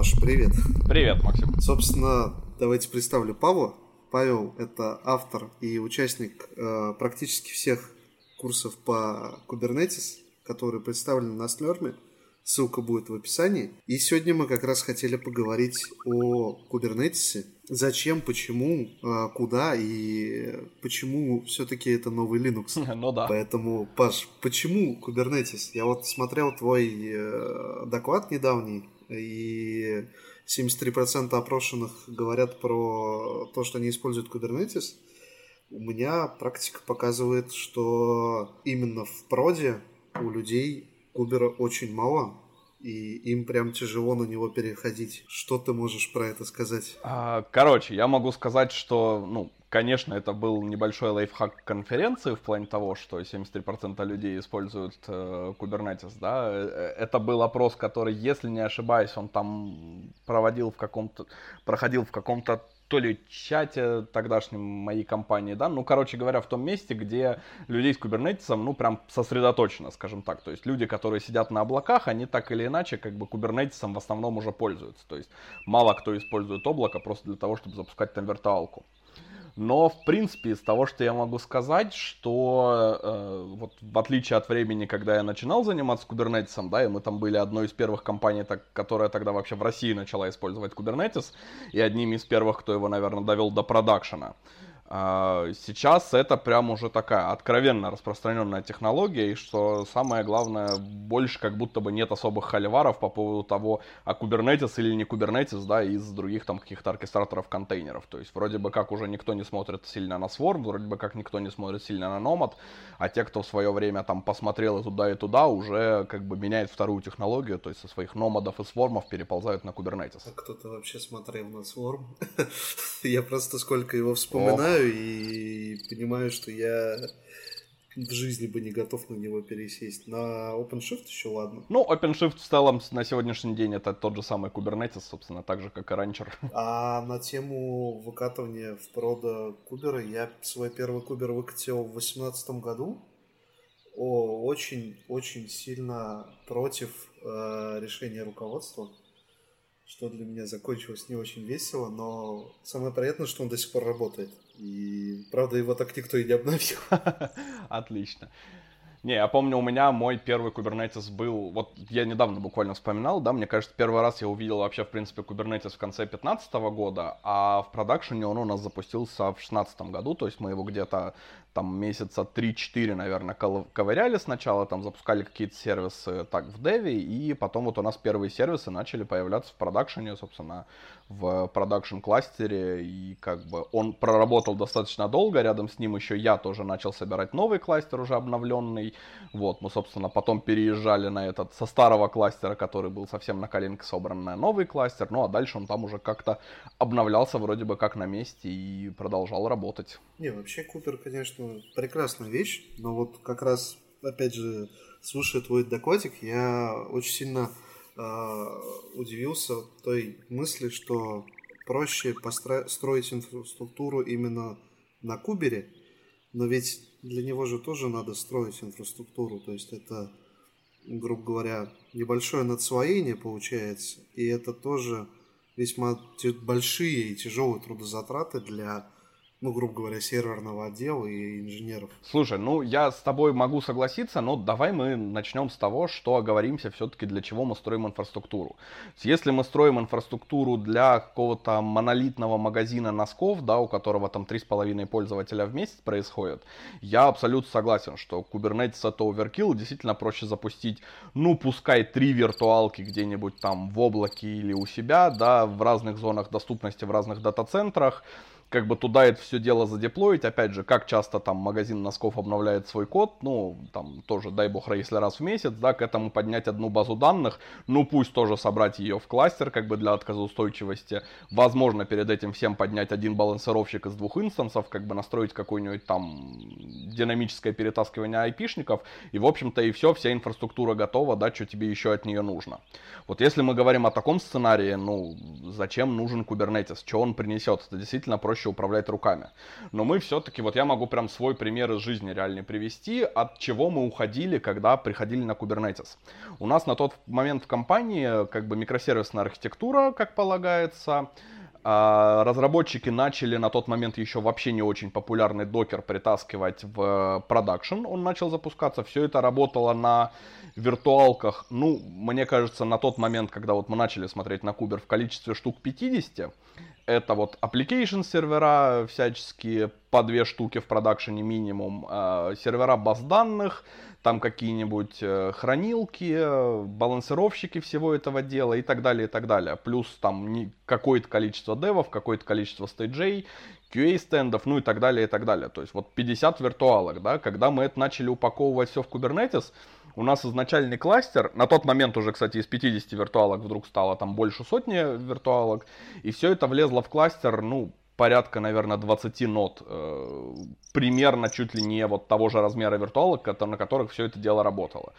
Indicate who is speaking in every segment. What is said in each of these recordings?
Speaker 1: Паш, привет.
Speaker 2: Привет, Максим.
Speaker 1: Собственно, давайте представлю Павла. Павел – это автор и участник э, практически всех курсов по Kubernetes, которые представлены на Slurm. Ссылка будет в описании. И сегодня мы как раз хотели поговорить о Kubernetes. Зачем, почему, э, куда и почему все-таки это новый Linux.
Speaker 2: Ну да.
Speaker 1: Поэтому, Паш, почему Kubernetes? Я вот смотрел твой э, доклад недавний, и 73% опрошенных говорят про то, что они используют Kubernetes. У меня практика показывает, что именно в проде у людей Кубера очень мало, и им прям тяжело на него переходить. Что ты можешь про это сказать?
Speaker 2: А, короче, я могу сказать, что, ну, конечно, это был небольшой лайфхак конференции в плане того, что 73% людей используют э, Kubernetes, да. Э, это был опрос, который, если не ошибаюсь, он там проводил в каком-то, проходил в каком-то то ли чате тогдашнем моей компании, да, ну, короче говоря, в том месте, где людей с кубернетисом, ну, прям сосредоточено, скажем так, то есть люди, которые сидят на облаках, они так или иначе, как бы, кубернетисом в основном уже пользуются, то есть мало кто использует облако просто для того, чтобы запускать там виртуалку. Но, в принципе, из того, что я могу сказать, что э, вот в отличие от времени, когда я начинал заниматься кубернетисом, да, и мы там были одной из первых компаний, так, которая тогда вообще в России начала использовать кубернетис, и одними из первых, кто его, наверное, довел до продакшена. Сейчас это прям уже такая откровенно распространенная технология, и что самое главное, больше как будто бы нет особых холиваров по поводу того, а Kubernetes или не Kubernetes, да, из других там каких-то оркестраторов контейнеров. То есть вроде бы как уже никто не смотрит сильно на Swarm, вроде бы как никто не смотрит сильно на Nomad, а те, кто в свое время там посмотрел и туда, и туда, уже как бы меняет вторую технологию, то есть со своих номадов и свормов переползают на Kubernetes.
Speaker 1: А кто-то вообще смотрел на Swarm? Я просто сколько его вспоминаю, читаю и понимаю, что я в жизни бы не готов на него пересесть. На OpenShift еще ладно.
Speaker 2: Ну, OpenShift в целом на сегодняшний день это тот же самый Kubernetes, собственно, так же, как и Rancher.
Speaker 1: А на тему выкатывания в прода кубера я свой первый кубер выкатил в 2018 году. О, очень-очень сильно против э, решения руководства что для меня закончилось не очень весело, но самое приятное, что он до сих пор работает. И правда его так никто и не обновил.
Speaker 2: Отлично. Не, я помню, у меня мой первый Kubernetes был, вот я недавно буквально вспоминал, да, мне кажется, первый раз я увидел вообще, в принципе, Kubernetes в конце 2015 года, а в продакшене он у нас запустился в 2016 году, то есть мы его где-то там месяца 3-4, наверное, ковыряли сначала, там запускали какие-то сервисы так в деве, и потом вот у нас первые сервисы начали появляться в продакшене, собственно, в продакшн кластере, и как бы он проработал достаточно долго, рядом с ним еще я тоже начал собирать новый кластер уже обновленный, вот, мы, собственно, потом переезжали на этот, со старого кластера, который был совсем на коленке собран на новый кластер, ну а дальше он там уже как-то обновлялся вроде бы как на месте и продолжал работать.
Speaker 1: Не, вообще Купер, конечно, конечно, прекрасная вещь, но вот как раз, опять же, слушая твой докладик, я очень сильно э, удивился той мысли, что проще построить инфраструктуру именно на Кубере, но ведь для него же тоже надо строить инфраструктуру, то есть это, грубо говоря, небольшое надсвоение получается, и это тоже весьма большие и тяжелые трудозатраты для ну, грубо говоря, серверного отдела и инженеров.
Speaker 2: Слушай, ну я с тобой могу согласиться, но давай мы начнем с того, что оговоримся все-таки, для чего мы строим инфраструктуру. Если мы строим инфраструктуру для какого-то монолитного магазина носков, да, у которого там 3,5 пользователя в месяц происходит, я абсолютно согласен, что Kubernetes это оверкилл, действительно проще запустить, ну, пускай три виртуалки где-нибудь там в облаке или у себя, да, в разных зонах доступности, в разных дата-центрах, как бы туда это все дело задеплоить. Опять же, как часто там магазин носков обновляет свой код, ну, там тоже, дай бог, если раз в месяц, да, к этому поднять одну базу данных, ну, пусть тоже собрать ее в кластер, как бы для отказоустойчивости. Возможно, перед этим всем поднять один балансировщик из двух инстансов, как бы настроить какое-нибудь там динамическое перетаскивание айпишников, и, в общем-то, и все, вся инфраструктура готова, да, что тебе еще от нее нужно. Вот если мы говорим о таком сценарии, ну, зачем нужен Kubernetes, что он принесет? Это действительно проще проще управлять руками. Но мы все-таки, вот я могу прям свой пример из жизни реально привести, от чего мы уходили, когда приходили на Kubernetes. У нас на тот момент в компании как бы микросервисная архитектура, как полагается, а разработчики начали на тот момент еще вообще не очень популярный докер притаскивать в продакшн. Он начал запускаться. Все это работало на виртуалках. Ну, мне кажется, на тот момент, когда вот мы начали смотреть на Кубер в количестве штук 50, это вот application сервера всяческие, по две штуки в продакшене минимум, а, сервера баз данных, там какие-нибудь э, хранилки, балансировщики всего этого дела и так далее, и так далее. Плюс там какое-то количество девов, какое-то количество стейджей, QA-стендов, ну и так далее, и так далее. То есть вот 50 виртуалок, да, когда мы это начали упаковывать все в Kubernetes, у нас изначальный кластер, на тот момент уже, кстати, из 50 виртуалок вдруг стало там больше сотни виртуалок, и все это влезло в кластер, ну, порядка, наверное, 20 нот, э, примерно чуть ли не вот того же размера виртуалок, на которых все это дело работало.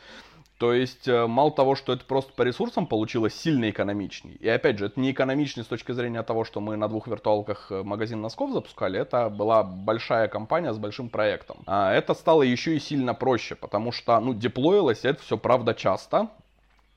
Speaker 2: То есть, э, мало того, что это просто по ресурсам получилось сильно экономичней. И опять же, это не экономичнее с точки зрения того, что мы на двух виртуалках э, магазин носков запускали. Это была большая компания с большим проектом. А это стало еще и сильно проще, потому что, ну, деплоилось это все, правда, часто.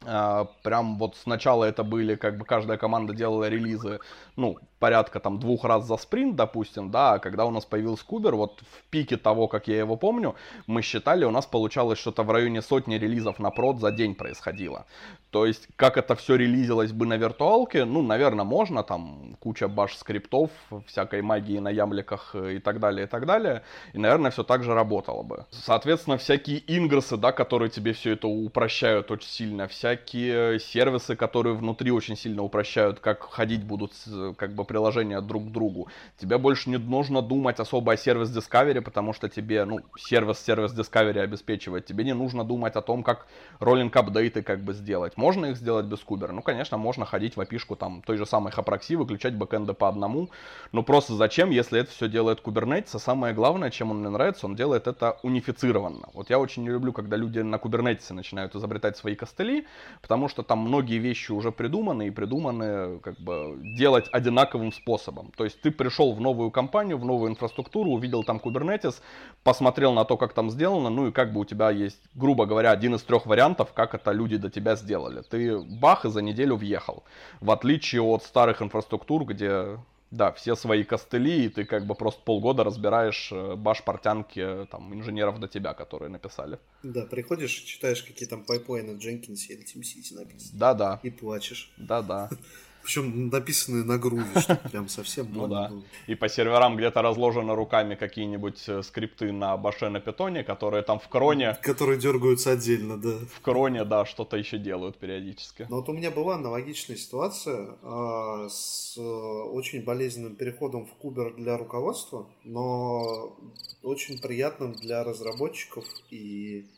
Speaker 2: А, прям вот сначала это были, как бы каждая команда делала релизы, ну, порядка там двух раз за спринт, допустим, да, а когда у нас появился Кубер, вот в пике того, как я его помню, мы считали, у нас получалось что-то в районе сотни релизов на прод за день происходило. То есть, как это все релизилось бы на виртуалке, ну, наверное, можно, там куча баш скриптов, всякой магии на ямликах и так далее, и так далее, и, наверное, все так же работало бы. Соответственно, всякие ингрессы, да, которые тебе все это упрощают очень сильно, всякие сервисы, которые внутри очень сильно упрощают, как ходить будут, как бы, приложения друг к другу. Тебе больше не нужно думать особо о сервис Discovery, потому что тебе, ну, сервис сервис Discovery обеспечивает. Тебе не нужно думать о том, как роллинг апдейты как бы сделать. Можно их сделать без кубера? Ну, конечно, можно ходить в опишку там той же самой Haproxy, выключать бэкэнды по одному. Но просто зачем, если это все делает Kubernetes? А самое главное, чем он мне нравится, он делает это унифицированно. Вот я очень не люблю, когда люди на Kubernetes начинают изобретать свои костыли, потому что там многие вещи уже придуманы и придуманы как бы делать одинаковым одинаковым способом. То есть ты пришел в новую компанию, в новую инфраструктуру, увидел там Kubernetes, посмотрел на то, как там сделано, ну и как бы у тебя есть, грубо говоря, один из трех вариантов, как это люди до тебя сделали. Ты бах и за неделю въехал. В отличие от старых инфраструктур, где да, все свои костыли, и ты как бы просто полгода разбираешь э, баш-портянки э, там, инженеров до тебя, которые написали.
Speaker 1: Да, приходишь, читаешь, какие там pipeline ы в Jenkins или TeamCity написаны.
Speaker 2: Да-да.
Speaker 1: И плачешь.
Speaker 2: Да-да.
Speaker 1: Причем написанные на Groovy, что прям совсем
Speaker 2: ну, да. И по серверам где-то разложены руками какие-нибудь э, скрипты на bash е на Python е, которые там в cron е...
Speaker 1: Которые дергаются отдельно, да.
Speaker 2: В cron е, да, что-то еще делают периодически.
Speaker 1: Но вот у меня была аналогичная ситуация э, с очень болезненным переходом в кубер для руководства, но очень приятным для разработчиков и Э,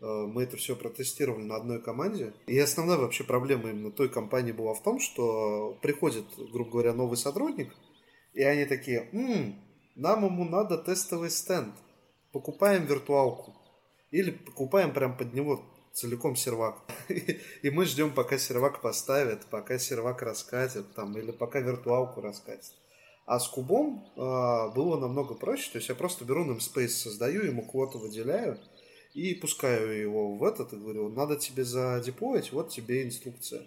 Speaker 1: мы это все протестировали на одной команде. И основная вообще проблема именно той компании была в том, что приходит, грубо говоря, новый сотрудник, и они такие, «М, нам ему надо тестовый стенд, покупаем виртуалку. Или покупаем прям под него целиком сервак. И мы ждем, пока сервак поставит, пока сервак раскатит, там, или пока виртуалку раскатит. А с кубом э, было намного проще. То есть я просто беру namespace, создаю, ему квоту выделяю, и пускаю его в этот и говорю, надо тебе задеплоить, вот тебе инструкция.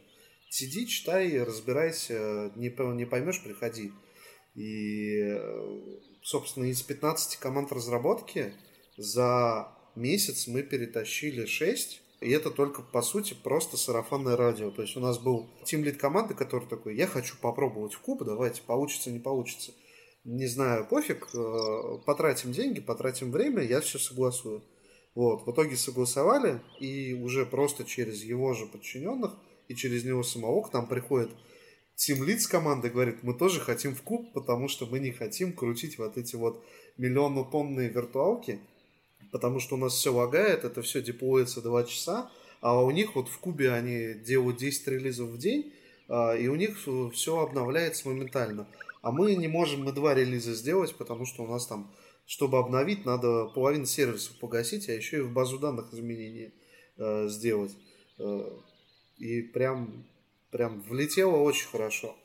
Speaker 1: Сиди, читай, разбирайся, не, не поймешь, приходи. И, собственно, из 15 команд разработки за месяц мы перетащили 6, и это только, по сути, просто сарафанное радио. То есть у нас был тимлид команды, который такой, я хочу попробовать в куб, давайте, получится, не получится. Не знаю, пофиг, э, потратим деньги, потратим время, я все согласую. Вот, в итоге согласовали, и уже просто через его же подчиненных и через него самого к нам приходит тимлид с командой, говорит, мы тоже хотим в куб, потому что мы не хотим крутить вот эти вот миллионно-тонные виртуалки, потому что у нас все лагает, это все деплоится 2 часа, а у них вот в кубе они делают 10 релизов в день, а, и у них все обновляется моментально. А мы не можем мы два релиза сделать, потому что у нас там чтобы обновить, надо половину сервисов погасить, а еще и в базу данных изменения э, сделать. Э, и прям, прям влетело очень хорошо.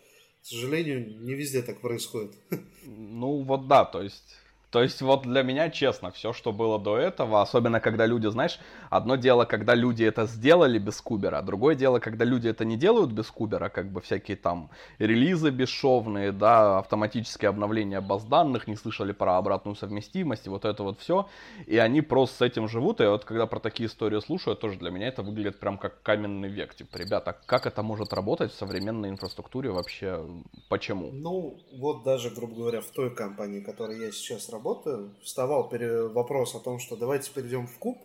Speaker 1: К сожалению, не везде так происходит.
Speaker 2: Ну вот да, то есть то есть вот для меня, честно, все, что было до этого, особенно когда люди, знаешь, одно дело, когда люди это сделали без кубера, а другое дело, когда люди это не делают без кубера, как бы всякие там релизы бесшовные, да, автоматические обновления баз данных, не слышали про обратную совместимость и вот это вот все, и они просто с этим живут, и вот когда про такие истории слушаю, тоже для меня это выглядит прям как каменный век, типа, ребята, как это может работать в современной инфраструктуре вообще, почему?
Speaker 1: Ну, вот даже, грубо говоря, в той компании, в которой я сейчас работаю, работы вставал вопрос о том, что давайте перейдем в куб,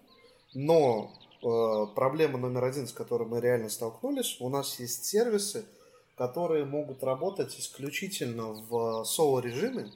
Speaker 1: но э, проблема номер один, с которой мы реально столкнулись, у нас есть сервисы, которые могут работать исключительно в соло-режиме.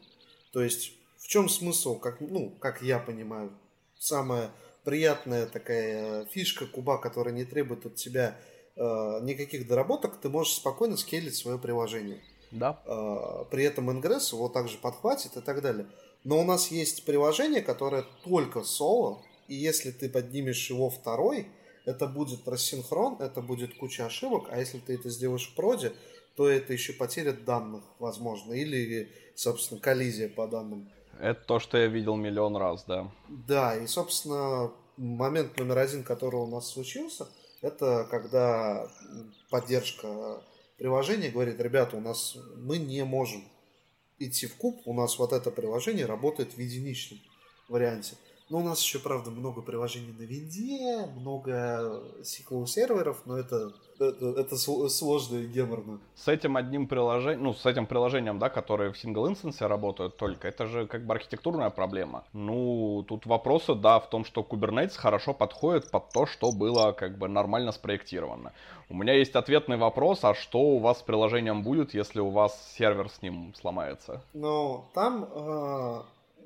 Speaker 1: То есть в чем смысл, как, ну, как я понимаю, самая приятная такая фишка куба, которая не требует от тебя э, никаких доработок, ты можешь спокойно скейлить свое приложение.
Speaker 2: Да.
Speaker 1: Э, при этом ингресс его также подхватит и так далее. Но у нас есть приложение, которое только соло, и если ты поднимешь его второй, это будет рассинхрон, это будет куча ошибок, а если ты это сделаешь в проде, то это еще потеря данных, возможно, или, собственно, коллизия по данным.
Speaker 2: Это то, что я видел миллион раз, да.
Speaker 1: Да, и, собственно, момент номер один, который у нас случился, это когда поддержка приложения говорит, ребята, у нас мы не можем идти в куб, у нас вот это приложение работает в единичном варианте. Но у нас еще, правда, много приложений на винде, много SQL серверов, но это, это, это сложно и геморно.
Speaker 2: С этим одним приложением, ну, с этим приложением, да, которые в сингл инстансе работают только, это же как бы архитектурная проблема. Ну, тут вопросы, да, в том, что Kubernetes хорошо подходит под то, что было как бы нормально спроектировано. У меня есть ответный вопрос, а что у вас с приложением будет, если у вас сервер с ним сломается?
Speaker 1: Ну, там э,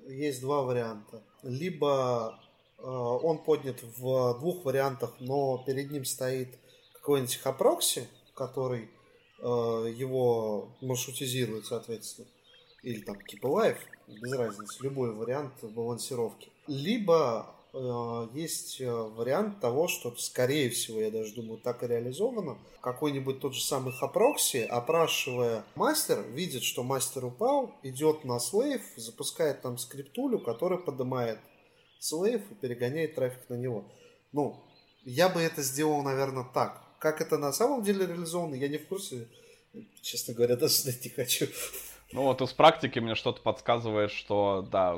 Speaker 1: есть два варианта либо э, он поднят в двух вариантах, но перед ним стоит какой-нибудь HAProxy, который э, его маршрутизирует, соответственно, или там Keepalived, без разницы, любой вариант балансировки. Либо э, есть э, вариант того, что, скорее всего, я даже думаю, так и реализовано. Какой-нибудь тот же самый HAProxy, опрашивая мастер, видит, что мастер упал, идет на slave, запускает там скриптулю, которая поднимает слейв и перегоняет трафик на него. Ну, я бы это сделал, наверное, так. Как это на самом деле реализовано, я не в курсе. Честно говоря, даже знать не хочу.
Speaker 2: Ну вот из практики мне что-то подсказывает, что да,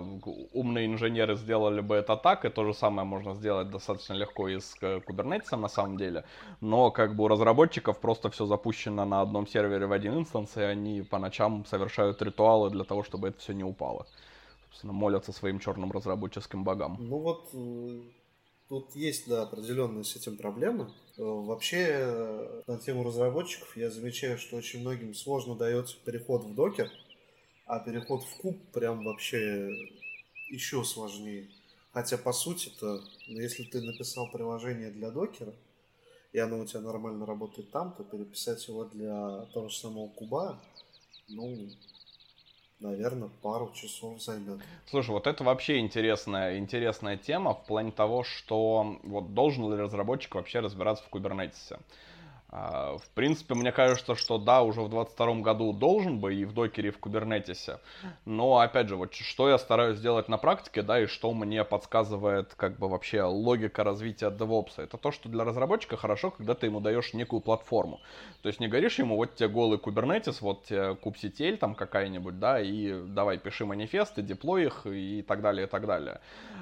Speaker 2: умные инженеры сделали бы это так, и то же самое можно сделать достаточно легко и с Kubernetes на самом деле, но как бы у разработчиков просто все запущено на одном сервере в один инстанс, и они по ночам совершают ритуалы для того, чтобы это все не упало. Собственно, молятся своим черным разработческим богам.
Speaker 1: Ну вот э, тут есть, да, определенные с этим проблемы. Э, вообще, э, на тему разработчиков я замечаю, что очень многим сложно дается переход в докер, а переход в куб прям вообще еще сложнее. Хотя, по сути-то, ну, если ты написал приложение для докера, и оно у тебя нормально работает там, то переписать его для того же самого куба, ну, наверное, пару часов займет.
Speaker 2: Слушай, вот это вообще интересная, интересная тема в плане того, что вот должен ли разработчик вообще разбираться в кубернетисе. А, в принципе, мне кажется, что да, уже в 22 году должен бы и в докере, и в кубернетисе. Но, опять же, вот что я стараюсь сделать на практике, да, и что мне подсказывает, как бы вообще логика развития DevOps, это то, что для разработчика хорошо, когда ты ему даешь некую платформу. То есть не говоришь ему, вот тебе голый кубернетис, вот тебе кубсетель там какая-нибудь, да, и давай пиши манифесты, деплой их и так далее, и так далее.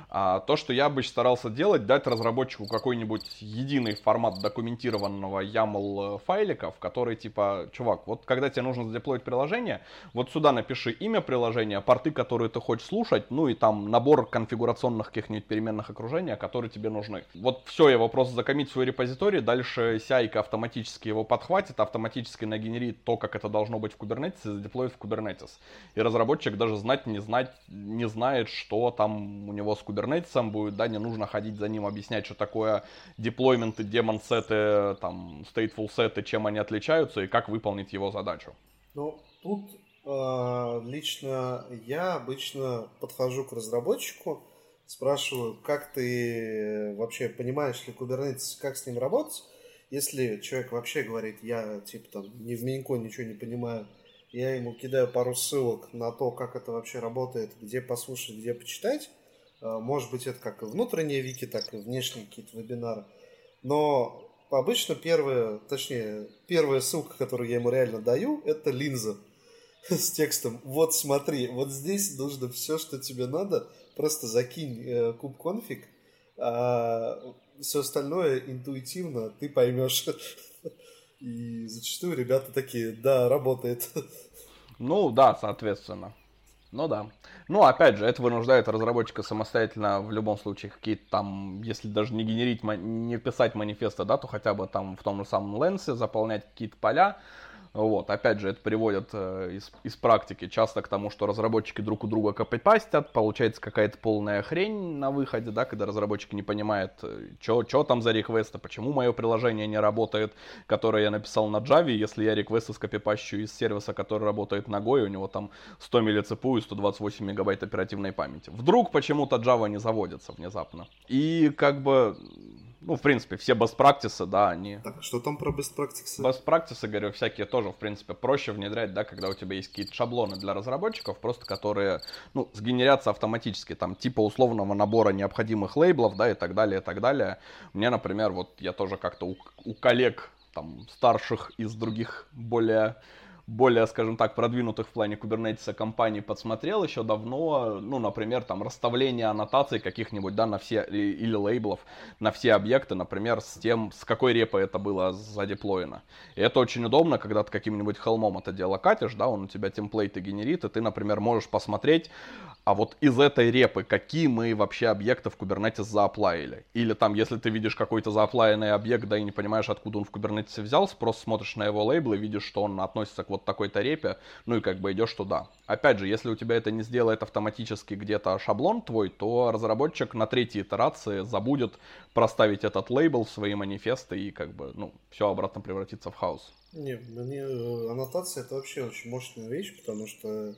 Speaker 2: А то, что я обычно старался делать, дать разработчику какой-нибудь единый формат документированного YAML YAML файликов, которые типа, чувак, вот когда тебе нужно задеплоить приложение, вот сюда напиши имя приложения, порты, которые ты хочешь слушать, ну и там набор конфигурационных каких-нибудь переменных окружения, которые тебе нужны. Вот все, его просто закомить в свой репозиторий, дальше CI автоматически его подхватит, автоматически нагенерит то, как это должно быть в Kubernetes и задеплоит в Kubernetes. И разработчик даже знать не знать, не знает, что там у него с Kubernetes будет, да, не нужно ходить за ним, объяснять, что такое деплойменты, демон-сеты, там, state stateful сеты, чем они отличаются и как выполнить его задачу?
Speaker 1: Ну, тут э, лично я обычно подхожу к разработчику, спрашиваю, как ты вообще понимаешь ли Kubernetes, как с ним работать. Если человек вообще говорит, я типа там не в Минько ничего не понимаю, я ему кидаю пару ссылок на то, как это вообще работает, где послушать, где почитать. А, может быть, это как и внутренние вики, так и внешние какие-то вебинары. Но обычно первая, точнее, первая ссылка, которую я ему реально даю, это линза с текстом. Вот смотри, вот здесь нужно все, что тебе надо, просто закинь э, куб конфиг, а все остальное интуитивно ты поймешь. И зачастую ребята такие, да, работает.
Speaker 2: Ну да, соответственно. Ну да. Ну, опять же, это вынуждает разработчика самостоятельно в любом случае какие-то там, если даже не генерить, не писать манифесты, да, то хотя бы там в том же самом Ленсе заполнять какие-то поля, вот, опять же, это приводит э, из, из практики часто к тому, что разработчики друг у друга копипастят, получается какая-то полная хрень на выходе, да, когда разработчик не понимает, э, что там за реквесты, почему мое приложение не работает, которое я написал на Java, если я реквесты скопипащу из сервиса, который работает на Go, у него там 100 миллицепу и 128 мегабайт оперативной памяти. Вдруг почему-то Java не заводится внезапно. И как бы ну, в принципе, все best practices, да, они...
Speaker 1: Так, что там про best practices?
Speaker 2: Best practices, говорю, всякие тоже, в принципе, проще внедрять, да, когда у тебя есть какие-то шаблоны для разработчиков, просто которые, ну, сгенерятся автоматически, там, типа условного набора необходимых лейблов, да, и так далее, и так далее. Мне, например, вот я тоже как-то у, у коллег, там, старших из других более более, скажем так, продвинутых в плане кубернетиса компаний подсмотрел еще давно, ну, например, там, расставление аннотаций каких-нибудь, да, на все, или лейблов на все объекты, например, с тем, с какой репой это было задеплоено. И это очень удобно, когда ты каким-нибудь холмом это дело катишь, да, он у тебя темплейты генерит, и ты, например, можешь посмотреть, а вот из этой репы какие мы вообще объекты в Kubernetes зааплавили. Или там, если ты видишь какой-то зааплавленный объект, да и не понимаешь, откуда он в Kubernetes взялся, просто смотришь на его лейблы, видишь, что он относится к вот такой-то репе, ну и как бы идешь туда. Опять же, если у тебя это не сделает автоматически где-то шаблон твой, то разработчик на третьей итерации забудет проставить этот лейбл в свои манифесты и как бы, ну, все обратно превратится в хаос.
Speaker 1: Не, мне э, аннотация это вообще очень мощная вещь, потому что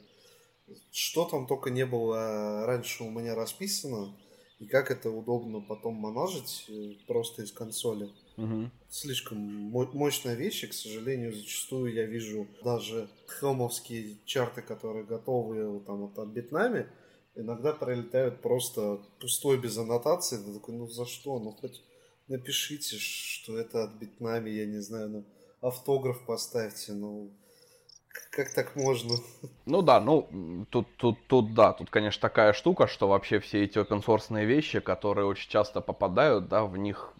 Speaker 1: что там только не было раньше у меня расписано, и как это удобно потом манажить э, просто из консоли. Угу. Слишком мощная вещь, и, к сожалению, зачастую я вижу даже хромовские чарты, которые готовы там от, от битнами, иногда пролетают просто пустой без аннотации. Ты такой, ну за что? Ну хоть напишите, что это от битнами, я не знаю, ну автограф поставьте, ну как так можно?
Speaker 2: Ну да, ну тут, тут, тут да, тут, конечно, такая штука, что вообще все эти open source вещи, которые очень часто попадают, да, в них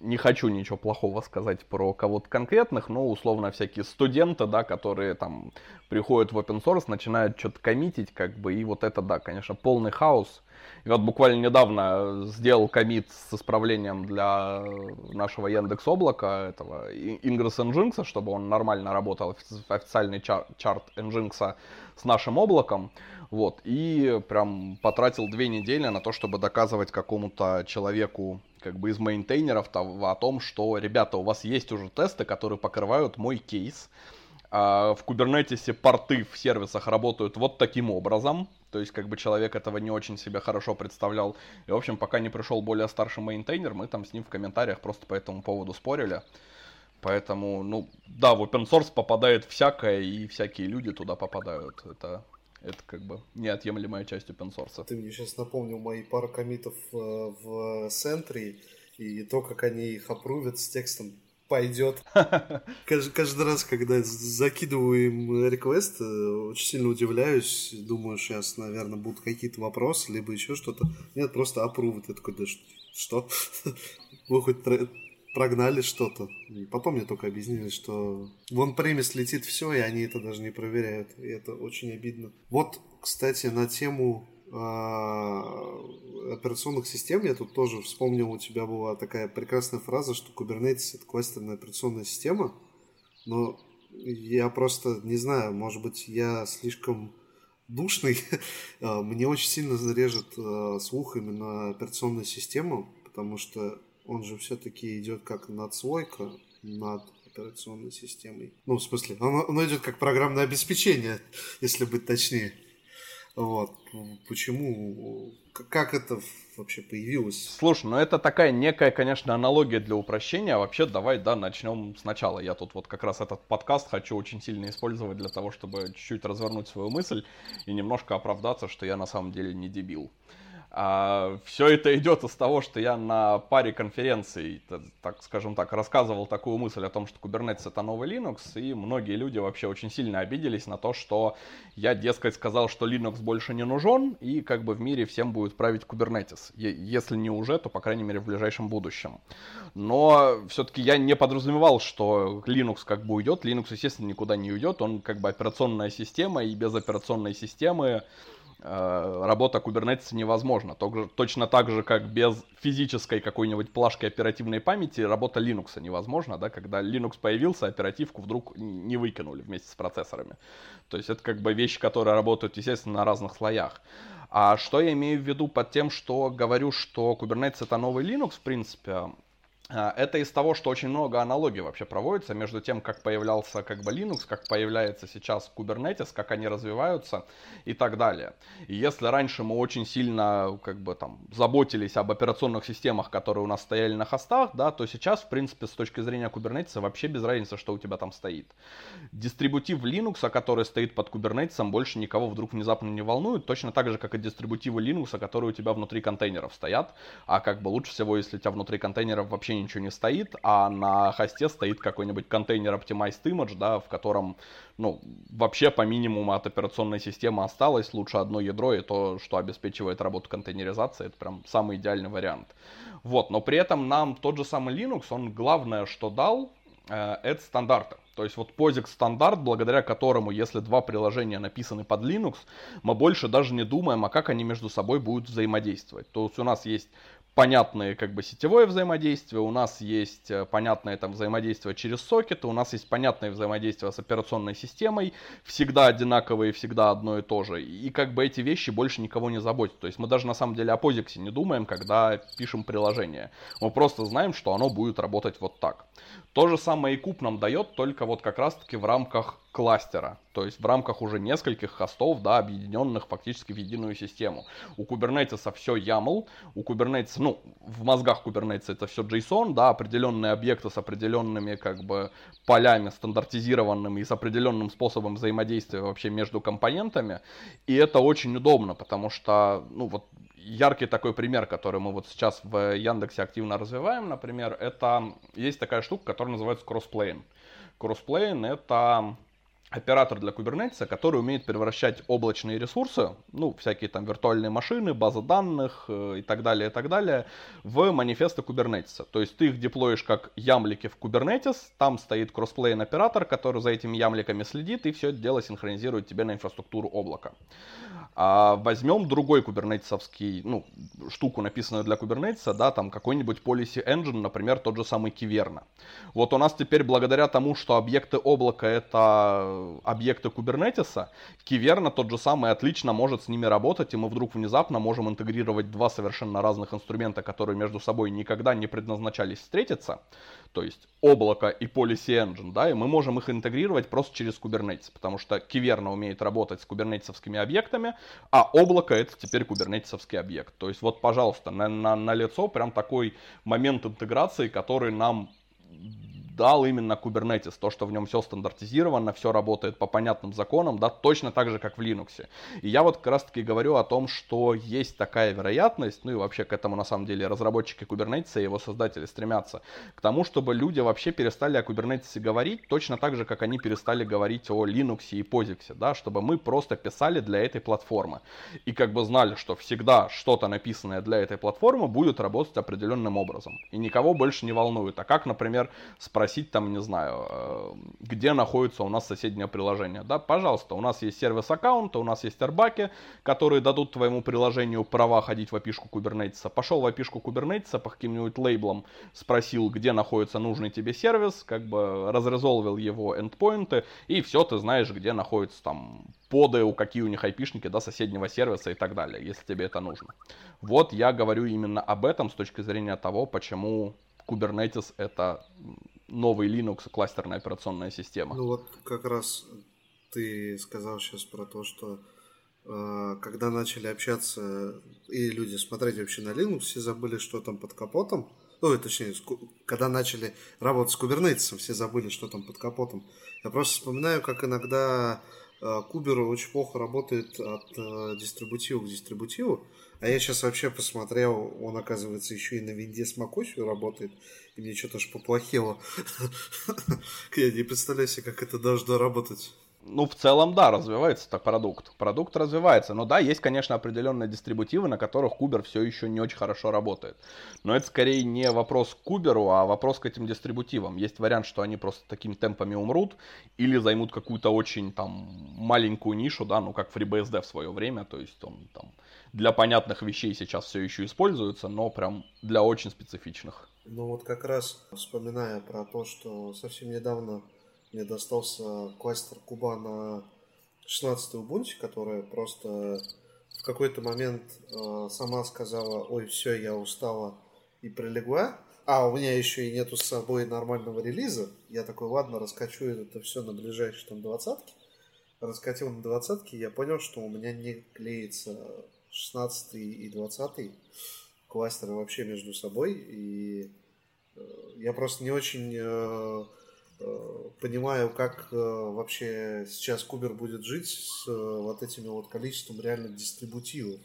Speaker 2: не хочу ничего плохого сказать про кого-то конкретных, но условно всякие студенты, да, которые там приходят в open source, начинают что-то коммитить, как бы, и вот это, да, конечно, полный хаос. И вот буквально недавно сделал комит с исправлением для нашего Яндекс облака, этого Ingress Nginx, чтобы он нормально работал, официальный чар чарт Nginx с нашим облаком. Вот, и прям потратил две недели на то, чтобы доказывать какому-то человеку, как бы из мейнтейнеров, о том, что, ребята, у вас есть уже тесты, которые покрывают мой кейс, в Kubernetes порты в сервисах работают вот таким образом. То есть, как бы человек этого не очень себе хорошо представлял. И, в общем, пока не пришел более старший мейнтейнер, мы там с ним в комментариях просто по этому поводу спорили. Поэтому, ну, да, в open source попадает всякое, и всякие люди туда попадают. Это, это как бы неотъемлемая часть open source.
Speaker 1: Ты мне сейчас напомнил мои пару комитов э, в Sentry, и то, как они их опрувят с текстом пойдет. Каждый, каждый раз, когда закидываю им реквест, очень сильно удивляюсь. Думаю, сейчас, наверное, будут какие-то вопросы, либо еще что-то. Нет, просто approve. Я такой, да что? Вы хоть прогнали что-то. Потом мне только объяснили, что вон премис летит все, и они это даже не проверяют. И это очень обидно. Вот, кстати, на тему операционных систем, я тут тоже вспомнил, у тебя была такая прекрасная фраза, что Kubernetes это кластерная операционная система, но я просто не знаю, может быть, я слишком душный, а, мне очень сильно зарежет а, слух именно операционная система, потому что он же все-таки идет как надслойка над операционной системой. Ну, в смысле, он, он идет как программное обеспечение, если быть точнее. Вот. Почему? Как это вообще появилось?
Speaker 2: Слушай, ну это такая некая, конечно, аналогия для упрощения. А вообще давай, да, начнем сначала. Я тут вот как раз этот подкаст хочу очень сильно использовать для того, чтобы чуть-чуть развернуть свою мысль и немножко оправдаться, что я на самом деле не дебил. А, все это идет из того, что я на паре конференций, так скажем так, рассказывал такую мысль о том, что Kubernetes это новый Linux, и многие люди вообще очень сильно обиделись на то, что я, дескать, сказал, что Linux больше не нужен, и как бы в мире всем будет править Kubernetes. Если не уже, то, по крайней мере, в ближайшем будущем. Но все-таки я не подразумевал, что Linux как бы уйдет. Linux, естественно, никуда не уйдет. Он как бы операционная система, и без операционной системы работа Kubernetes невозможна. Точно так же, как без физической какой-нибудь плашки оперативной памяти работа Linux невозможна, да, когда Linux появился, оперативку вдруг не выкинули вместе с процессорами. То есть это как бы вещи, которые работают, естественно, на разных слоях. А что я имею в виду под тем, что говорю, что Kubernetes это новый Linux, в принципе, это из того, что очень много аналогий вообще проводится между тем, как появлялся как бы Linux, как появляется сейчас Kubernetes, как они развиваются и так далее. И если раньше мы очень сильно как бы там заботились об операционных системах, которые у нас стояли на хостах, да, то сейчас, в принципе, с точки зрения Kubernetes вообще без разницы, что у тебя там стоит. Дистрибутив Linux, который стоит под Kubernetes, больше никого вдруг внезапно не волнует, точно так же, как и дистрибутивы Linux, которые у тебя внутри контейнеров стоят, а как бы лучше всего, если у тебя внутри контейнеров вообще ничего не стоит, а на хосте стоит какой-нибудь контейнер Optimized Image, да, в котором, ну, вообще по минимуму от операционной системы осталось, лучше одно ядро, и то, что обеспечивает работу контейнеризации, это прям самый идеальный вариант. Вот, но при этом нам тот же самый Linux, он главное, что дал, э, это стандарты. То есть вот POSIX стандарт, благодаря которому, если два приложения написаны под Linux, мы больше даже не думаем, а как они между собой будут взаимодействовать. То есть у нас есть понятное как бы сетевое взаимодействие, у нас есть э, понятное там взаимодействие через сокеты, у нас есть понятное взаимодействие с операционной системой, всегда одинаковые, всегда одно и то же. И как бы эти вещи больше никого не заботят. То есть мы даже на самом деле о POSIX не думаем, когда пишем приложение. Мы просто знаем, что оно будет работать вот так. То же самое и куб нам дает, только вот как раз таки в рамках кластера, то есть в рамках уже нескольких хостов, да, объединенных фактически в единую систему. У Kubernetes все YAML, у Kubernetes, ну, в мозгах Kubernetes это все JSON, да, определенные объекты с определенными как бы полями стандартизированными и с определенным способом взаимодействия вообще между компонентами, и это очень удобно, потому что, ну, вот яркий такой пример, который мы вот сейчас в Яндексе активно развиваем, например, это есть такая штука, которая называется Crossplane. Crossplane это оператор для Kubernetes, который умеет превращать облачные ресурсы, ну, всякие там виртуальные машины, базы данных э, и так далее, и так далее, в манифесты Kubernetes. То есть ты их деплоишь как ямлики в Kubernetes, там стоит Crossplane оператор, который за этими ямликами следит, и все это дело синхронизирует тебе на инфраструктуру облака. А возьмем другой кубернетисовский, ну, штуку, написанную для Kubernetes, да, там какой-нибудь policy engine, например, тот же самый Kyverno. Вот у нас теперь благодаря тому, что объекты облака это объекты Kubernetes а, Kyverno тот же самый отлично может с ними работать, и мы вдруг внезапно можем интегрировать два совершенно разных инструмента, которые между собой никогда не предназначались встретиться, то есть облако и Policy Engine, да, и мы можем их интегрировать просто через Kubernetes, потому что Киверна умеет работать с кубернетисовскими объектами, а облако это теперь кубернетисовский объект. То есть вот, пожалуйста, на, на, на лицо прям такой момент интеграции, который нам дал именно Kubernetes, то, что в нем все стандартизировано, все работает по понятным законам, да, точно так же, как в Linux. И я вот как раз таки говорю о том, что есть такая вероятность, ну и вообще к этому на самом деле разработчики Kubernetes и его создатели стремятся, к тому, чтобы люди вообще перестали о Kubernetes говорить, точно так же, как они перестали говорить о Linux и POSIX, да, чтобы мы просто писали для этой платформы. И как бы знали, что всегда что-то написанное для этой платформы будет работать определенным образом. И никого больше не волнует. А как, например, спросить спросить там, не знаю, э, где находится у нас соседнее приложение. Да, пожалуйста, у нас есть сервис аккаунта, у нас есть арбаки, которые дадут твоему приложению права ходить в опишку Kubernetes. Пошел в опишку Kubernetes по каким-нибудь лейблам, спросил, где находится нужный тебе сервис, как бы разрезолвил его эндпоинты, и все, ты знаешь, где находится там поды, у какие у них айпишники, да, соседнего сервиса и так далее, если тебе это нужно. Вот я говорю именно об этом с точки зрения того, почему Kubernetes это новый Linux кластерная операционная система.
Speaker 1: Ну вот как раз ты сказал сейчас про то, что э, когда начали общаться и люди смотреть вообще на Linux, все забыли, что там под капотом. Ну, точнее, когда начали работать с Kubernetes, все забыли, что там под капотом. Я просто вспоминаю, как иногда Кубер очень плохо работает от дистрибутива к дистрибутиву. А я сейчас вообще посмотрел, он, оказывается, еще и на винде с macOS работает, и мне что-то аж поплохело. Я не представляю себе, как это должно работать.
Speaker 2: Ну, в целом, да, развивается так продукт. Продукт развивается. Но да, есть, конечно, определенные дистрибутивы, на которых Кубер все еще не очень хорошо работает. Но это скорее не вопрос к Куберу, а вопрос к этим дистрибутивам. Есть вариант, что они просто такими темпами умрут или займут какую-то очень там маленькую нишу, да, ну как FreeBSD в свое время. То есть он там для понятных вещей сейчас все еще используется, но прям для очень специфичных.
Speaker 1: Ну вот как раз вспоминая про то, что совсем недавно мне достался кластер куба на 16 Ubuntu, которая просто в какой-то момент э, сама сказала, ой, все, я устала и прилегла. А, у меня еще и нету с собой нормального релиза. Я такой, ладно, раскачу это все на ближайшие там двадцатки. Раскатил на двадцатки, я понял, что у меня не клеится 16 и 20 кластеры вообще между собой. И э, я просто не очень э, понимаю, как вообще сейчас Кубер будет жить с вот этими вот количеством реально дистрибутивов.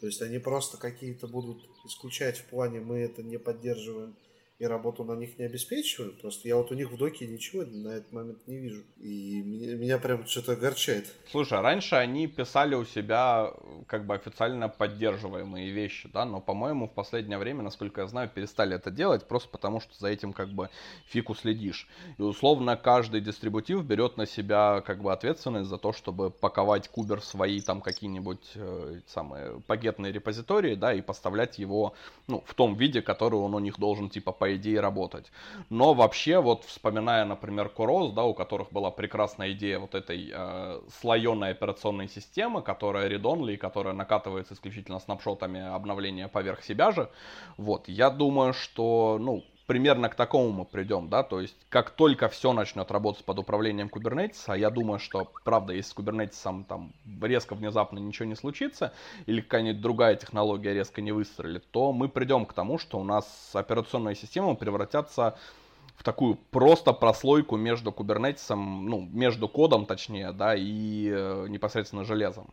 Speaker 1: То есть они просто какие-то будут исключать в плане мы это не поддерживаем и работу на них не обеспечиваю. Просто я вот у них в доке ничего на этот момент не вижу. И меня, меня прям что-то огорчает.
Speaker 2: Слушай, а раньше они писали у себя как бы официально поддерживаемые вещи, да, но, по-моему, в последнее время, насколько я знаю, перестали это делать, просто потому что за этим как бы фику следишь. И условно каждый дистрибутив берет на себя как бы ответственность за то, чтобы паковать кубер в свои там какие-нибудь э, самые пакетные репозитории, да, и поставлять его, ну, в том виде, который он у них должен типа по идее, работать. Но вообще, вот вспоминая, например, Курос, да, у которых была прекрасная идея вот этой э, слоеной операционной системы, которая read-only, которая накатывается исключительно снапшотами обновления поверх себя же, вот, я думаю, что, ну, примерно к такому мы придем, да, то есть как только все начнет работать под управлением Kubernetes, а я думаю, что, правда, если с Kubernetes там резко внезапно ничего не случится, или какая-нибудь другая технология резко не выстрелит, то мы придем к тому, что у нас операционные системы превратятся такую просто прослойку между кубернетисом, ну, между кодом, точнее, да, и э, непосредственно железом.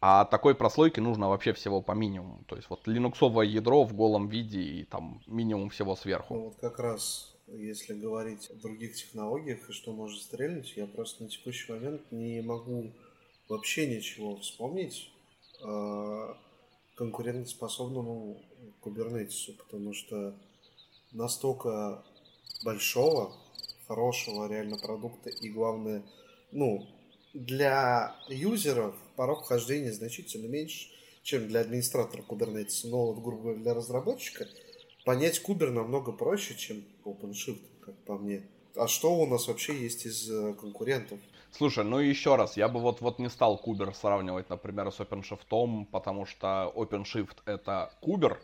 Speaker 2: А такой прослойки нужно вообще всего по минимуму. То есть вот линуксовое ядро в голом виде и там минимум всего сверху.
Speaker 1: Ну, вот как раз если говорить о других технологиях и что может стрельнуть, я просто на текущий момент не могу вообще ничего вспомнить э, конкурентоспособному кубернетису, потому что настолько большого, хорошего реально продукта и главное, ну, для юзеров порог вхождения значительно меньше, чем для администратора Kubernetes. Но вот, грубо говоря, для разработчика понять кубер намного проще, чем OpenShift, как по мне. А что у нас вообще есть из э, конкурентов?
Speaker 2: Слушай, ну еще раз, я бы вот, вот не стал кубер сравнивать, например, с OpenShift, потому что OpenShift это кубер,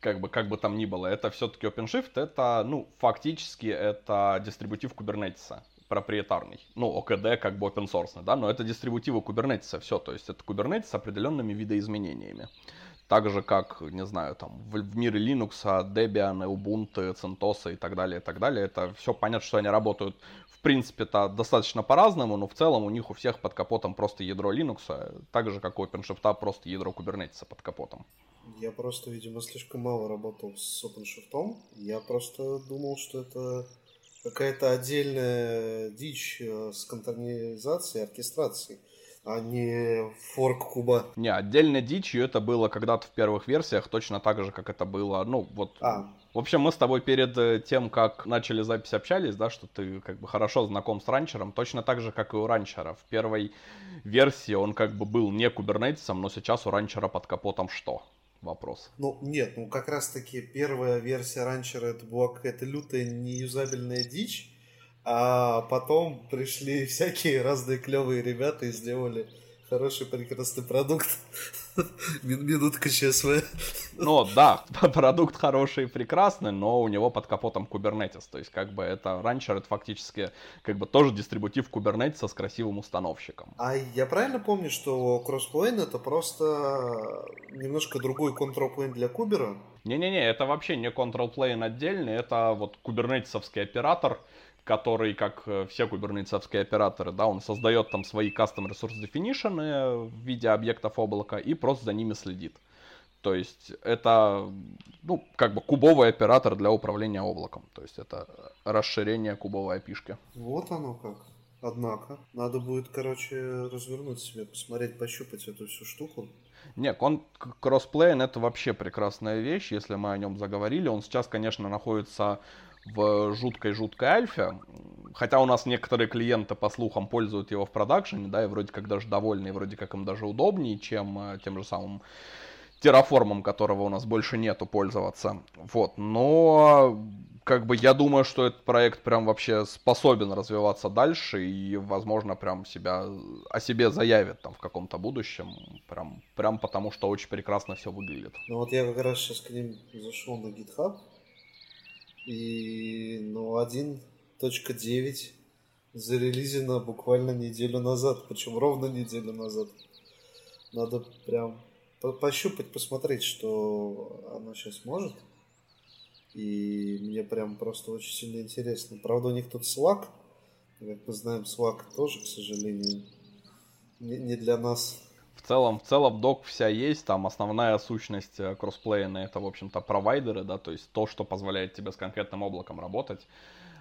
Speaker 2: как бы, как бы там ни было, это все-таки OpenShift, это, ну, фактически это дистрибутив Kubernetes проприетарный. Ну, OKD как бы open source, да, но это дистрибутивы Kubernetes, все, то есть это Kubernetes с определенными видоизменениями. Так же, как, не знаю, там, в, в мире Linux, Debian, Ubuntu, CentOS и так далее, и так далее. Это все понятно, что они работают, в принципе-то, достаточно по-разному, но в целом у них у всех под капотом просто ядро Linux, так же, как у OpenShift, просто ядро Kubernetes под капотом.
Speaker 1: Я просто, видимо, слишком мало работал с OpenShift. Я просто думал, что это какая-то отдельная дичь э, с контейнеризацией, оркестрацией, а не форк куба.
Speaker 2: Не, отдельной дичью это было когда-то в первых версиях, точно так же, как это было, ну, вот...
Speaker 1: А.
Speaker 2: В общем, мы с тобой перед э, тем, как начали запись, общались, да, что ты как бы хорошо знаком с ранчером, точно так же, как и у ранчера. В первой версии он как бы был не кубернетисом, но сейчас у ранчера под капотом что? Вопрос.
Speaker 1: Ну, нет, ну как раз-таки первая версия ранчера это была какая-то лютая неюзабельная дичь, а потом пришли всякие разные клевые ребята и сделали хороший прекрасный продукт. Минутка ЧСВ.
Speaker 2: Ну да, продукт хороший и прекрасный, но у него под капотом Kubernetes. То есть как бы это раньше это фактически как бы тоже дистрибутив Kubernetes с красивым установщиком.
Speaker 1: А я правильно помню, что Crossplane это просто немножко другой control plane для Кубера?
Speaker 2: Не-не-не, это вообще не control plane отдельный, это вот кубернетисовский оператор, который, как э, все Kubernetes овские операторы, да, он создает там свои custom resource definition в виде объектов облака и просто за ними следит. То есть это, ну, как бы кубовый оператор для управления облаком. То есть это расширение кубовой API шки.
Speaker 1: Вот оно как. Однако, надо будет, короче, развернуть себе, посмотреть, пощупать эту всю штуку.
Speaker 2: Не, он Crossplane это вообще прекрасная вещь, если мы о нем заговорили. Он сейчас, конечно, находится в жуткой-жуткой альфе. Хотя у нас некоторые клиенты, по слухам, пользуют его в продакшене, да, и вроде как даже довольны, и вроде как им даже удобнее, чем э, тем же самым терраформом, которого у нас больше нету, пользоваться. Вот, но как бы я думаю, что этот проект прям вообще способен развиваться дальше и, возможно, прям себя о себе заявит там в каком-то будущем, прям, прям потому что очень прекрасно все выглядит.
Speaker 1: Ну вот я как раз сейчас к ним зашел на GitHub, и, ну, 1.9 зарелизено буквально неделю назад, причем ровно неделю назад. Надо прям пощупать, посмотреть, что оно сейчас может. И мне прям просто очень сильно интересно. Правда, у них тут Slack. Как мы знаем, Slack тоже, к сожалению, не, не для нас
Speaker 2: в целом, в целом док вся есть, там основная сущность э, кроссплея это, в общем-то, провайдеры, да, то есть то, что позволяет тебе с конкретным облаком работать,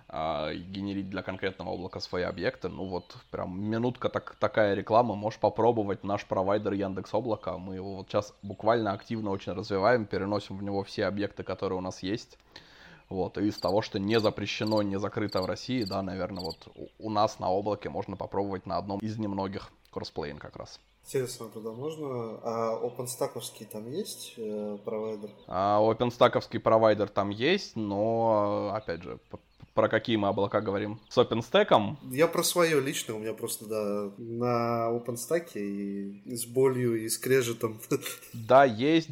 Speaker 2: э, генерить для конкретного облака свои объекты. Ну вот, прям минутка так, такая реклама, можешь попробовать наш провайдер Яндекс Облака. Мы его вот сейчас буквально активно очень развиваем, переносим в него все объекты, которые у нас есть. Вот, и из того, что не запрещено, не закрыто в России, да, наверное, вот у нас на облаке можно попробовать на одном из немногих Crossplane как раз.
Speaker 1: Интересно, туда можно. А OpenStack там есть э, провайдер?
Speaker 2: А OpenStack провайдер там есть, но, опять же, про какие мы облака говорим? С OpenStack?
Speaker 1: Я про свое личное, у меня просто, да, на OpenStack и с болью, и скрежетом.
Speaker 2: Да, есть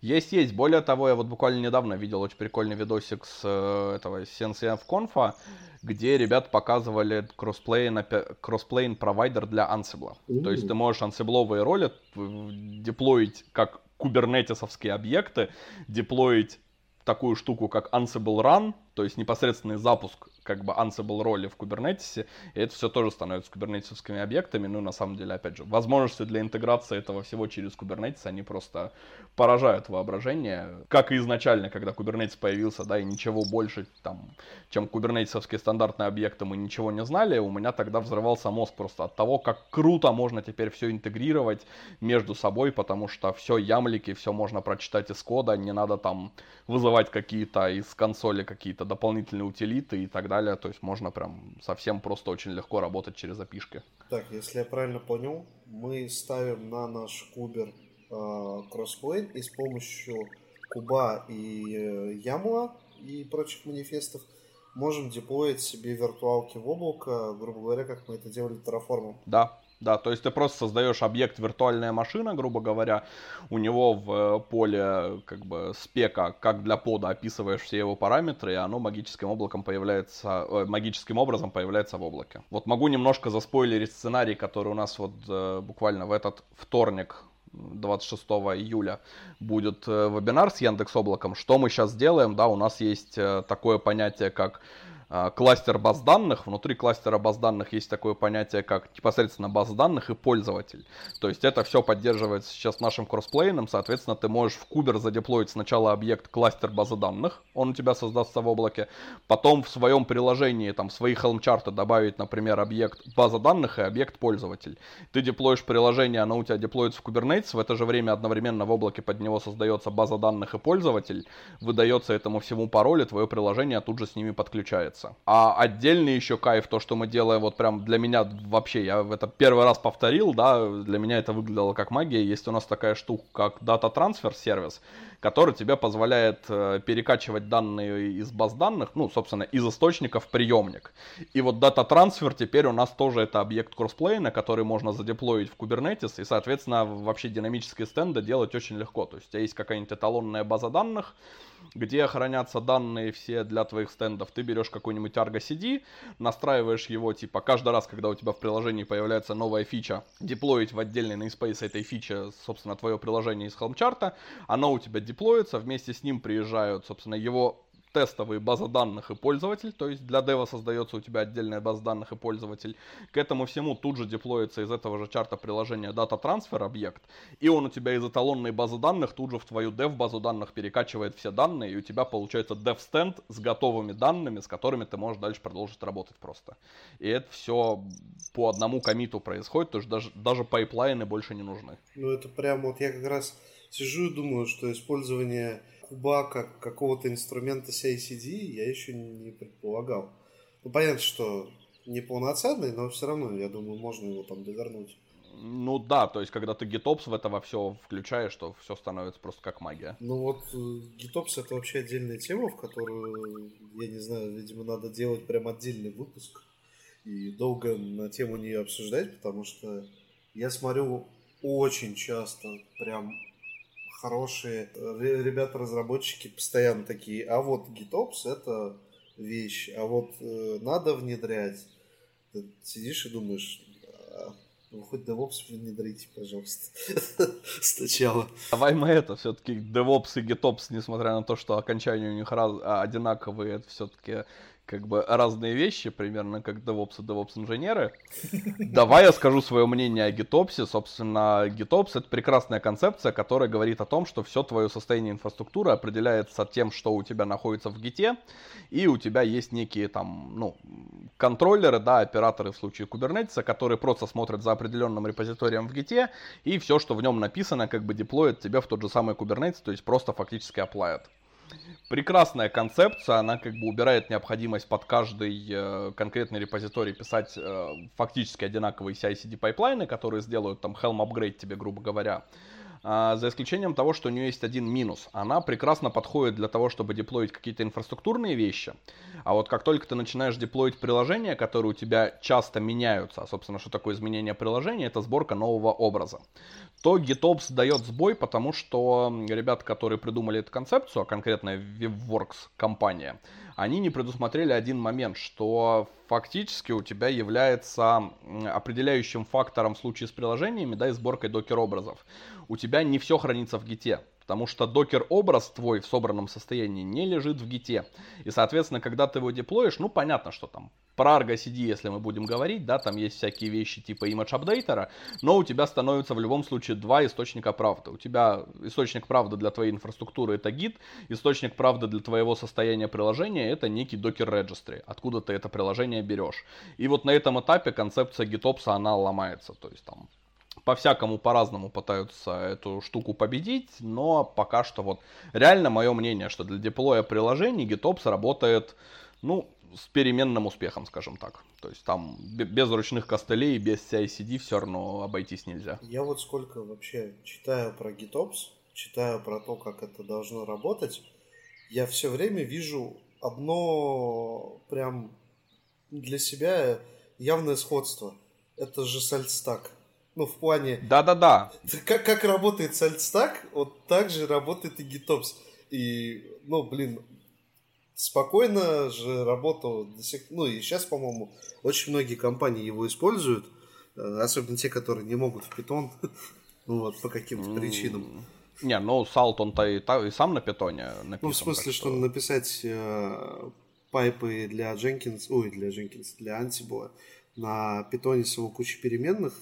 Speaker 2: есть, есть. Более того, я вот буквально недавно видел очень прикольный видосик с э, этого CNCF Conf, где ребят показывали Crossplane, Crossplane провайдер для Ansible. Mm-hmm. То есть ты можешь Ansible овые роли деплоить как Kubernetes овские объекты, деплоить такую штуку, как Ansible Run, то есть непосредственный запуск как бы Ansible роли в Kubernetes, и это все тоже становится Kubernetes овскими объектами, ну, на самом деле, опять же, возможности для интеграции этого всего через Kubernetes, они просто поражают воображение, как и изначально, когда Kubernetes появился, да, и ничего больше, там, чем Kubernetes овские стандартные объекты мы ничего не знали, у меня тогда взрывался мозг просто от того, как круто можно теперь все интегрировать между собой, потому что все YAML ики, все можно прочитать из кода, не надо там вызывать какие-то из консоли какие-то дополнительные утилиты и так далее. То есть можно прям совсем просто очень легко работать через API шки.
Speaker 1: Так, если я правильно понял, мы ставим на наш кубер э, Crossplane и с помощью куба и э, ямла и прочих манифестов можем деплоить себе виртуалки в облако, грубо говоря, как мы это делали Terraform.
Speaker 2: Да, да, то есть ты просто создаешь объект виртуальная машина, грубо говоря, у него в э, поле как бы спека, как для пода, описываешь все его параметры, и оно магическим облаком появляется, э, магическим образом появляется в облаке. Вот могу немножко заспойлерить сценарий, который у нас вот э, буквально в этот вторник 26 июля будет э, вебинар с Яндекс Облаком. Что мы сейчас делаем? Да, у нас есть э, такое понятие, как кластер баз данных. Внутри кластера баз данных есть такое понятие, как непосредственно база данных и пользователь. То есть это все поддерживается сейчас нашим кроссплейном. Соответственно, ты можешь в кубер задеплоить сначала объект кластер базы данных. Он у тебя создастся в облаке. Потом в своем приложении, там, в свои Helm чарты добавить, например, объект база данных и объект пользователь. Ты деплоишь приложение, оно у тебя деплоится в Kubernetes. В это же время одновременно в облаке под него создается база данных и пользователь. Выдается этому всему пароль, и твое приложение тут же с ними подключается нравится. А отдельный еще кайф, то, что мы делаем, вот прям для меня вообще, я это первый раз повторил, да, для меня это выглядело как магия. Есть у нас такая штука, как Data Transfer сервис, который тебе позволяет э, перекачивать данные из баз данных, ну, собственно, из источника в приемник. И вот Data Transfer теперь у нас тоже это объект Crossplane а, который можно задеплоить в Kubernetes, и, соответственно, вообще динамические стенды делать очень легко. То есть у тебя есть какая-нибудь эталонная база данных, где хранятся данные все для твоих стендов. Ты берешь какой-нибудь Argo CD, настраиваешь его, типа, каждый раз, когда у тебя в приложении появляется новая фича, деплоить в отдельный namespace этой фичи, собственно, твое приложение из Helm-чарта, оно у тебя деплоится, вместе с ним приезжают, собственно, его тестовые база данных и пользователь, то есть для dev а создается у тебя отдельная база данных и пользователь. К этому всему тут же деплоится из этого же чарта приложения Data Transfer объект, и он у тебя из эталонной базы данных тут же в твою dev базу данных перекачивает все данные, и у тебя получается dev стенд с готовыми данными, с которыми ты можешь дальше продолжить работать просто. И это все по одному коммиту происходит, то есть даже, даже пайплайны больше не нужны.
Speaker 1: Ну это прям вот я как раз сижу и думаю, что использование куба как какого-то инструмента CICD я еще не предполагал. Ну, понятно, что неполноценный, но все равно, я думаю, можно его там довернуть.
Speaker 2: Ну да, то есть когда ты GitOps в это во все включаешь, то все становится просто как магия.
Speaker 1: Ну вот э, GitOps это вообще отдельная тема, в которую, я не знаю, видимо, надо делать прям отдельный выпуск и долго на тему нее обсуждать, потому что я смотрю очень часто прям хорошие ребята-разработчики постоянно такие, а вот GitOps это вещь, а вот э, надо внедрять. Ты сидишь и думаешь, а, вы хоть DevOps внедрите, пожалуйста, сначала.
Speaker 2: Давай мы это, все-таки DevOps и GitOps, несмотря на то, что окончания у них раз, одинаковые, это все-таки как бы разные вещи, примерно как DevOps и DevOps инженеры. Давай я скажу свое мнение о GitOps. Собственно, GitOps это прекрасная концепция, которая говорит о том, что все твое состояние инфраструктуры определяется тем, что у тебя находится в Git, и у тебя есть некие там, ну, контроллеры, да, операторы в случае Kubernetes, которые просто смотрят за определенным репозиторием в Git, и все, что в нем написано, как бы деплоит тебя в тот же самый Kubernetes, то есть просто фактически оплавит прекрасная концепция, она как бы убирает необходимость под каждый э, конкретный репозиторий писать э, фактически одинаковые CI-CD пайплайны, которые сделают там Helm upgrade тебе, грубо говоря. А, за исключением того, что у нее есть один минус. Она прекрасно подходит для того, чтобы деплоить какие-то инфраструктурные вещи. А вот как только ты начинаешь деплоить приложения, которые у тебя часто меняются, а собственно, что такое изменение приложения, это сборка нового образа, то GitOps дает сбой, потому что ребята, которые придумали эту концепцию, а конкретно Weaveworks компания, они не предусмотрели один момент, что фактически у тебя является определяющим фактором в случае с приложениями, да, и сборкой докер-образов. У тебя не все хранится в гите. Потому что докер-образ твой в собранном состоянии не лежит в гите. И, соответственно, когда ты его деплоишь, ну, понятно, что там про Argo CD, если мы будем говорить, да, там есть всякие вещи типа image апдейтера, но у тебя становится в любом случае два источника правды. У тебя источник правды для твоей инфраструктуры это гид, источник правды для твоего состояния приложения это некий Docker Registry, откуда ты это приложение берешь. И вот на этом этапе концепция GitOps, она ломается, то есть там по-всякому, по-разному пытаются эту штуку победить, но пока что вот реально мое мнение, что для деплоя приложений GitOps работает, ну, с переменным успехом, скажем так. То есть там без ручных костылей, без CI-CD все равно обойтись нельзя.
Speaker 1: Я вот сколько вообще читаю про GitOps, читаю про то, как это должно работать, я все время вижу одно прям для себя явное сходство. Это же сальстак. Ну, в плане...
Speaker 2: Да-да-да.
Speaker 1: Как, как работает сальтстак, вот так же работает и GitOps. И, ну, блин, спокойно же работал до сих Ну, и сейчас, по-моему, очень многие компании его используют. Э, особенно те, которые не могут в питон. ну, вот, по каким-то причинам.
Speaker 2: Не, ну, Salt, он-то и, и сам на питоне написан.
Speaker 1: Ну, в смысле, что... что написать э, пайпы для Jenkins, ой, для Jenkins, для Ansible на питоне с его кучей переменных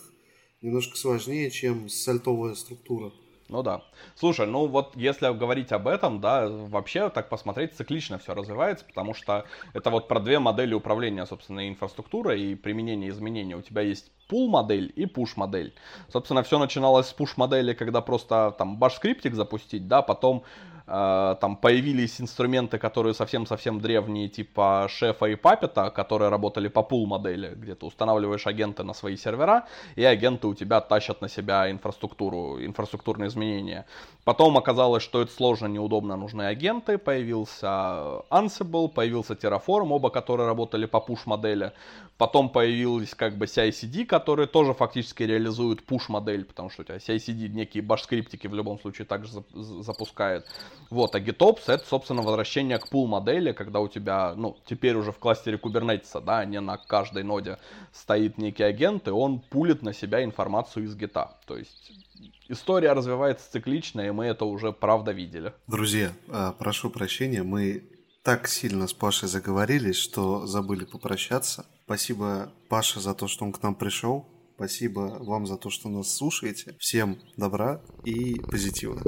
Speaker 1: немножко сложнее, чем сальтовая структура.
Speaker 2: Ну да. Слушай, ну вот если говорить об этом, да, вообще так посмотреть, циклично все развивается, потому что это вот про две модели управления, собственно, инфраструктурой и применения изменений. У тебя есть pull модель и push модель. Собственно, все начиналось с push модели, когда просто там баш скриптик запустить, да, потом там появились инструменты, которые совсем-совсем древние, типа шефа и папета, которые работали по пул модели, где ты устанавливаешь агенты на свои сервера, и агенты у тебя тащат на себя инфраструктуру, инфраструктурные изменения. Потом оказалось, что это сложно, неудобно, нужны агенты, появился Ansible, появился Terraform, оба которые работали по push модели. Потом появились как бы CI-CD, которые тоже фактически реализуют push модель, потому что у тебя CI-CD некие баш-скриптики в любом случае также запускает. Вот, а GitOps это, собственно, возвращение к pull модели, когда у тебя, ну, теперь уже в кластере Kubernetes, да, не на каждой ноде стоит некий агент, и он пулит на себя информацию из гита. То есть история развивается циклично, и мы это уже правда видели.
Speaker 1: Друзья, а, прошу прощения, мы так сильно с Пашей заговорились, что забыли попрощаться. Спасибо Паше за то, что он к нам пришел. Спасибо вам за то, что нас слушаете. Всем добра и позитивно.